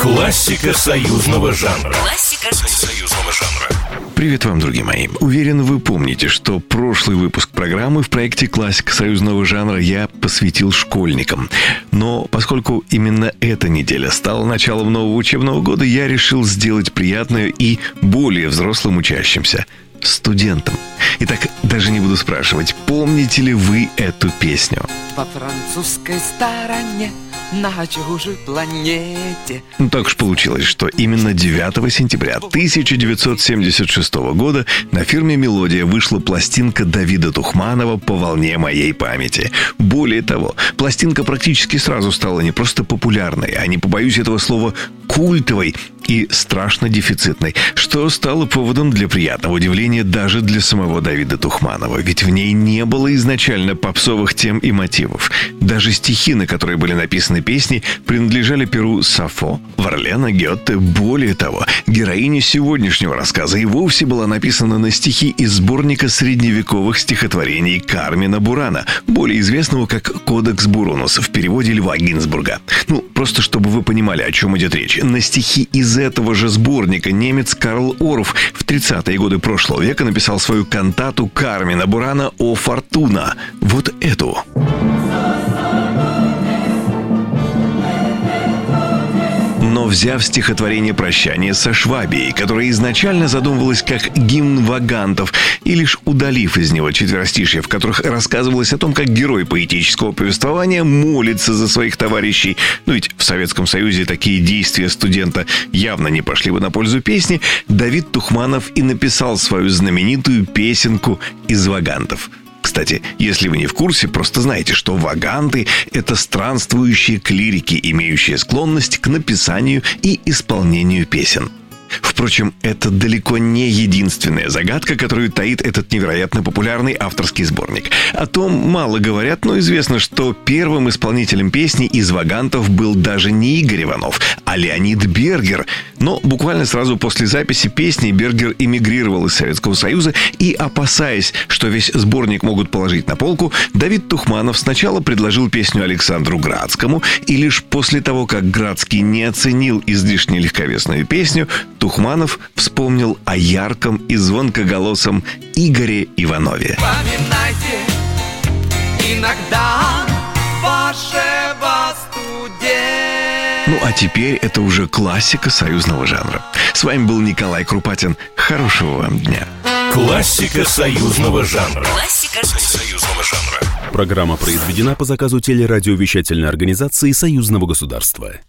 Классика союзного жанра. Классика союзного жанра. Привет вам, друзья мои. Уверен, вы помните, что прошлый выпуск программы в проекте «Классика союзного жанра» я посвятил школьникам. Но поскольку именно эта неделя стала началом нового учебного года, я решил сделать приятное и более взрослым учащимся – студентам. Итак, даже не буду спрашивать, помните ли вы эту песню? Во французской стороне на чужой планете. Ну, так уж получилось, что именно 9 сентября 1976 года на фирме «Мелодия» вышла пластинка Давида Тухманова «По волне моей памяти». Более того, пластинка практически сразу стала не просто популярной, а не побоюсь этого слова культовой и страшно дефицитной, что стало поводом для приятного удивления даже для самого Давида Тухманова, ведь в ней не было изначально попсовых тем и мотивов. Даже стихи, на которые были написаны песни, принадлежали перу Сафо, Варлена, Гетте. Более того, героиня сегодняшнего рассказа и вовсе была написана на стихи из сборника средневековых стихотворений Кармина Бурана, более известного как «Кодекс Бурунус» в переводе Льва Гинзбурга. Ну, просто чтобы вы понимали, о чем идет речь. На стихи из этого же сборника немец Карл Орф в 30-е годы прошлого века написал свою кантату Кармина Бурана «О Фортуна». Вот эту. Но взяв стихотворение «Прощание со Швабией», которое изначально задумывалось как гимн вагантов, и лишь удалив из него четверостишья, в которых рассказывалось о том, как герой поэтического повествования молится за своих товарищей, ну ведь в Советском Союзе такие действия студента явно не пошли бы на пользу песни, Давид Тухманов и написал свою знаменитую песенку из вагантов – кстати, если вы не в курсе, просто знайте, что ваганты — это странствующие клирики, имеющие склонность к написанию и исполнению песен. Впрочем, это далеко не единственная загадка, которую таит этот невероятно популярный авторский сборник. О том мало говорят, но известно, что первым исполнителем песни из вагантов был даже не Игорь Иванов, а Леонид Бергер. Но буквально сразу после записи песни Бергер эмигрировал из Советского Союза и, опасаясь, что весь сборник могут положить на полку, Давид Тухманов сначала предложил песню Александру Градскому, и лишь после того, как Градский не оценил излишне легковесную песню, Тухманов вспомнил о ярком и звонкоголосом Игоре Иванове. Поминайте иногда. Ну а теперь это уже классика союзного жанра. С вами был Николай Крупатин. Хорошего вам дня. Классика союзного жанра. Классика союзного жанра. Программа произведена по заказу телерадиовещательной организации Союзного государства.